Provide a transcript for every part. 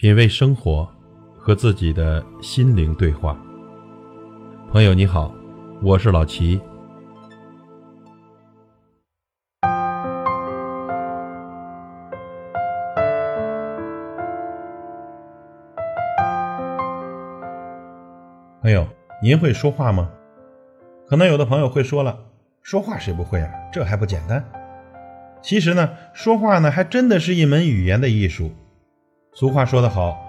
品味生活，和自己的心灵对话。朋友你好，我是老齐。朋友，您会说话吗？可能有的朋友会说了，说话谁不会啊？这还不简单？其实呢，说话呢，还真的是一门语言的艺术。俗话说得好，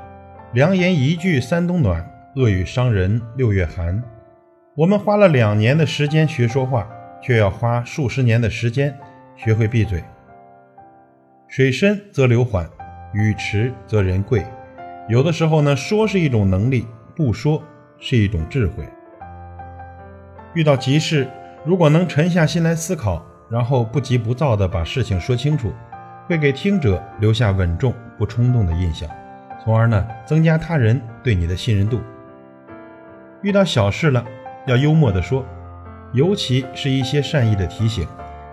良言一句三冬暖，恶语伤人六月寒。我们花了两年的时间学说话，却要花数十年的时间学会闭嘴。水深则流缓，语迟则人贵。有的时候呢，说是一种能力，不说。是一种智慧。遇到急事，如果能沉下心来思考，然后不急不躁地把事情说清楚，会给听者留下稳重不冲动的印象，从而呢增加他人对你的信任度。遇到小事了，要幽默的说，尤其是一些善意的提醒，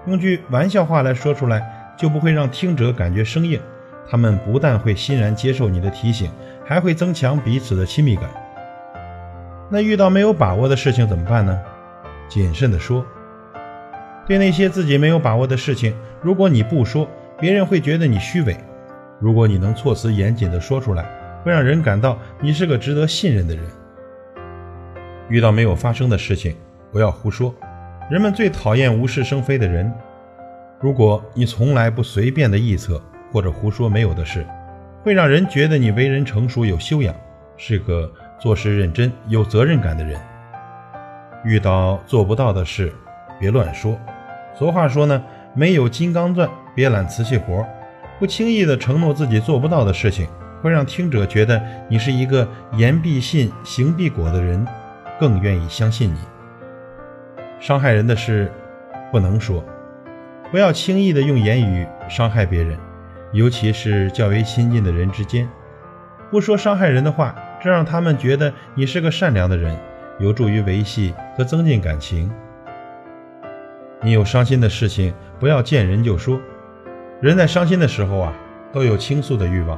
用句玩笑话来说出来，就不会让听者感觉生硬。他们不但会欣然接受你的提醒，还会增强彼此的亲密感。那遇到没有把握的事情怎么办呢？谨慎的说。对那些自己没有把握的事情，如果你不说，别人会觉得你虚伪；如果你能措辞严谨地说出来，会让人感到你是个值得信任的人。遇到没有发生的事情，不要胡说。人们最讨厌无事生非的人。如果你从来不随便的臆测或者胡说没有的事，会让人觉得你为人成熟有修养，是个。做事认真、有责任感的人，遇到做不到的事，别乱说。俗话说呢，没有金刚钻，别揽瓷器活。不轻易的承诺自己做不到的事情，会让听者觉得你是一个言必信、行必果的人，更愿意相信你。伤害人的事不能说，不要轻易的用言语伤害别人，尤其是较为亲近的人之间，不说伤害人的话。这让他们觉得你是个善良的人，有助于维系和增进感情。你有伤心的事情，不要见人就说。人在伤心的时候啊，都有倾诉的欲望，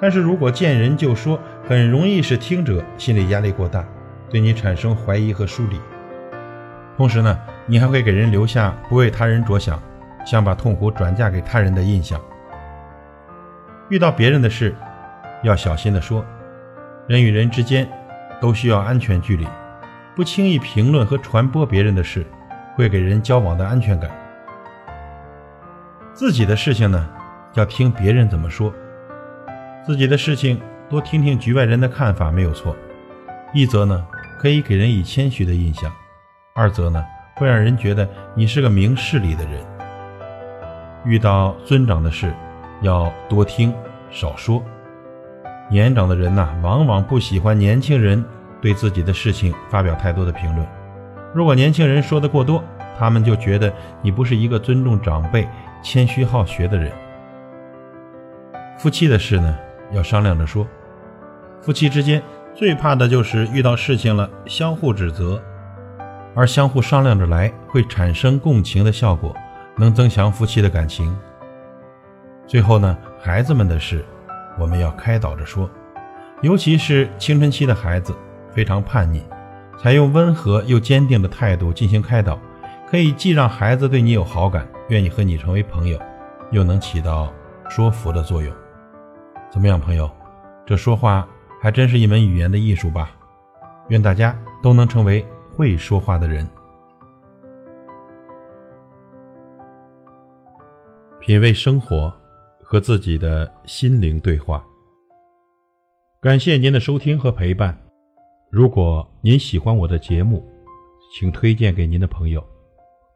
但是如果见人就说，很容易使听者心理压力过大，对你产生怀疑和疏离。同时呢，你还会给人留下不为他人着想，想把痛苦转嫁给他人的印象。遇到别人的事，要小心的说。人与人之间都需要安全距离，不轻易评论和传播别人的事，会给人交往的安全感。自己的事情呢，要听别人怎么说。自己的事情多听听局外人的看法没有错。一则呢，可以给人以谦虚的印象；二则呢，会让人觉得你是个明事理的人。遇到尊长的事，要多听少说。年长的人呐，往往不喜欢年轻人对自己的事情发表太多的评论。如果年轻人说的过多，他们就觉得你不是一个尊重长辈、谦虚好学的人。夫妻的事呢，要商量着说。夫妻之间最怕的就是遇到事情了相互指责，而相互商量着来，会产生共情的效果，能增强夫妻的感情。最后呢，孩子们的事。我们要开导着说，尤其是青春期的孩子非常叛逆，采用温和又坚定的态度进行开导，可以既让孩子对你有好感，愿意和你成为朋友，又能起到说服的作用。怎么样，朋友？这说话还真是一门语言的艺术吧？愿大家都能成为会说话的人，品味生活。和自己的心灵对话。感谢您的收听和陪伴。如果您喜欢我的节目，请推荐给您的朋友。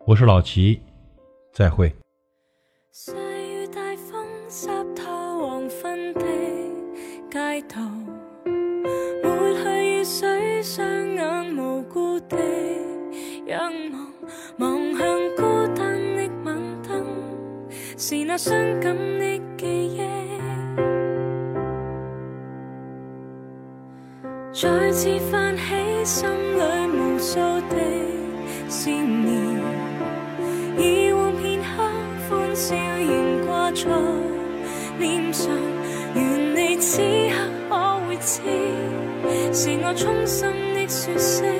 我是老齐，再会。岁雨大风，湿透黄昏的街道，抹去雨水，双眼无辜的仰望，望向孤单的晚灯，是那伤感的记忆。再次泛起心里无数的思念。笑容挂在脸上愿你此刻可会知是我衷心的说声